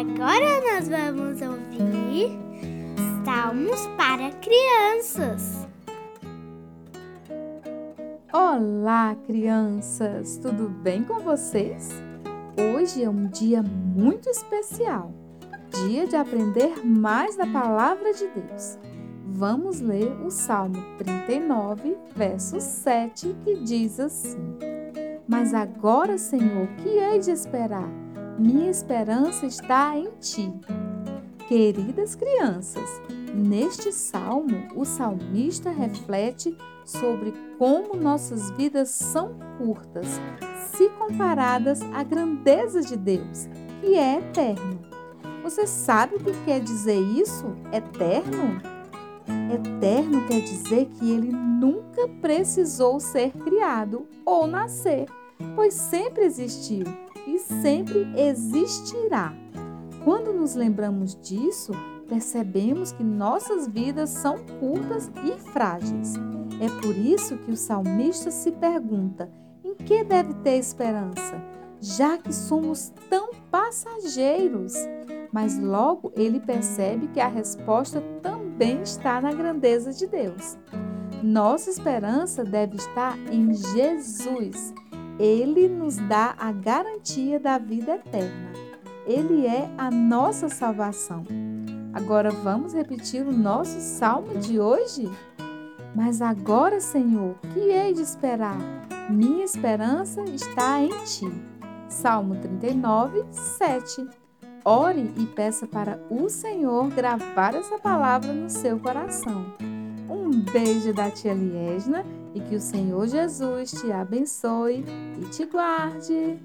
Agora nós vamos ouvir Salmos para crianças. Olá, crianças! Tudo bem com vocês? Hoje é um dia muito especial dia de aprender mais da palavra de Deus. Vamos ler o Salmo 39, verso 7, que diz assim: Mas agora, Senhor, que hei de esperar? Minha esperança está em ti. Queridas crianças, neste salmo, o salmista reflete sobre como nossas vidas são curtas se comparadas à grandeza de Deus, que é eterno. Você sabe o que quer dizer isso? Eterno? Eterno quer dizer que ele nunca precisou ser criado ou nascer, pois sempre existiu e sempre existirá. Quando nos lembramos disso, percebemos que nossas vidas são curtas e frágeis. É por isso que o salmista se pergunta: em que deve ter esperança, já que somos tão passageiros? Mas logo ele percebe que a resposta também está na grandeza de Deus. Nossa esperança deve estar em Jesus. Ele nos dá a garantia da vida eterna. Ele é a nossa salvação. Agora vamos repetir o nosso salmo de hoje? Mas agora, Senhor, que hei de esperar? Minha esperança está em ti. Salmo 39, 7. Ore e peça para o Senhor gravar essa palavra no seu coração. Um beijo da tia Liesna e que o Senhor Jesus te abençoe e te guarde.